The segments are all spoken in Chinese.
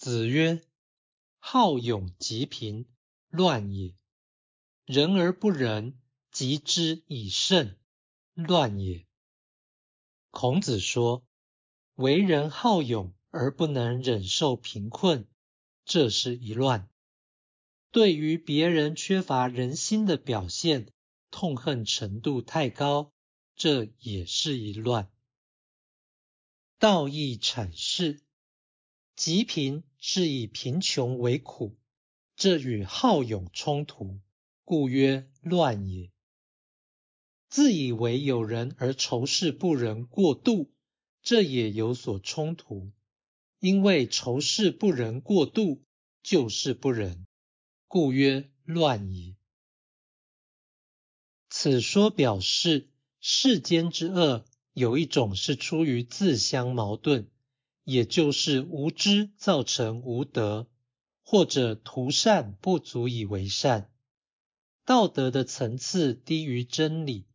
子曰：好勇及贫，乱也；仁而不仁，及之以慎，乱也。孔子说，为人好勇而不能忍受贫困，这是一乱。对于别人缺乏人心的表现，痛恨程度太高，这也是一乱。道义阐释：极贫是以贫穷为苦，这与好勇冲突，故曰乱也。自以为有人而仇视不仁过度，这也有所冲突，因为仇视不仁过度就是不仁。故曰乱也。此说表示世间之恶，有一种是出于自相矛盾，也就是无知造成无德，或者图善不足以为善。道德的层次低于真理，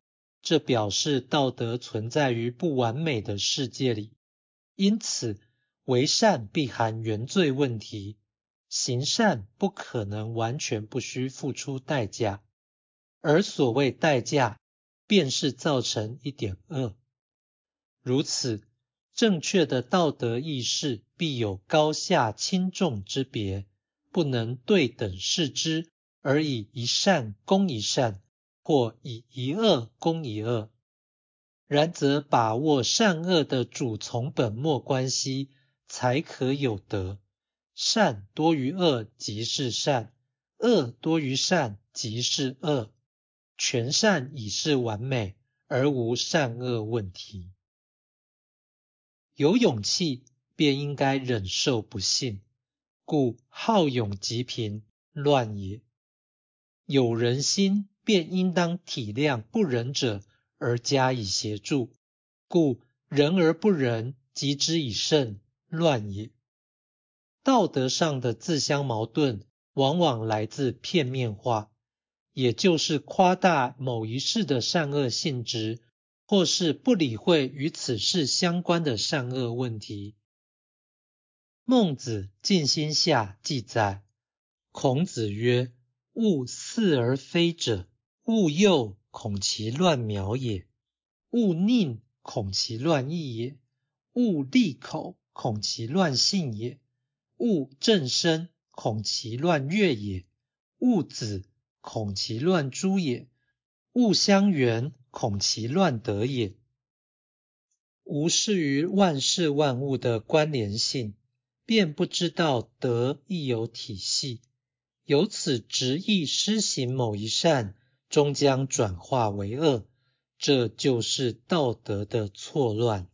这表示道德存在于不完美的世界里，因此为善必含原罪问题。行善不可能完全不需付出代价，而所谓代价，便是造成一点恶。如此，正确的道德意识必有高下轻重之别，不能对等视之，而以一善攻一善，或以一恶攻一恶。然则把握善恶的主从本末关系，才可有德。善多于恶即是善，恶多于善即是恶。全善已是完美，而无善恶问题。有勇气便应该忍受不幸，故好勇即贫，乱也。有仁心便应当体谅不仁者而加以协助，故仁而不仁，及之以慎，乱也。道德上的自相矛盾，往往来自片面化，也就是夸大某一事的善恶性质，或是不理会与此事相关的善恶问题。孟子尽心下记载，孔子曰：“勿似而非者，勿诱，恐其乱苗也；勿佞，恐其乱义也；勿利口，恐其乱信也。”勿正身，恐其乱乐也；勿子，恐其乱诸也；勿相援，恐其乱得也。无视于万事万物的关联性，便不知道德亦有体系，由此执意施行某一善，终将转化为恶，这就是道德的错乱。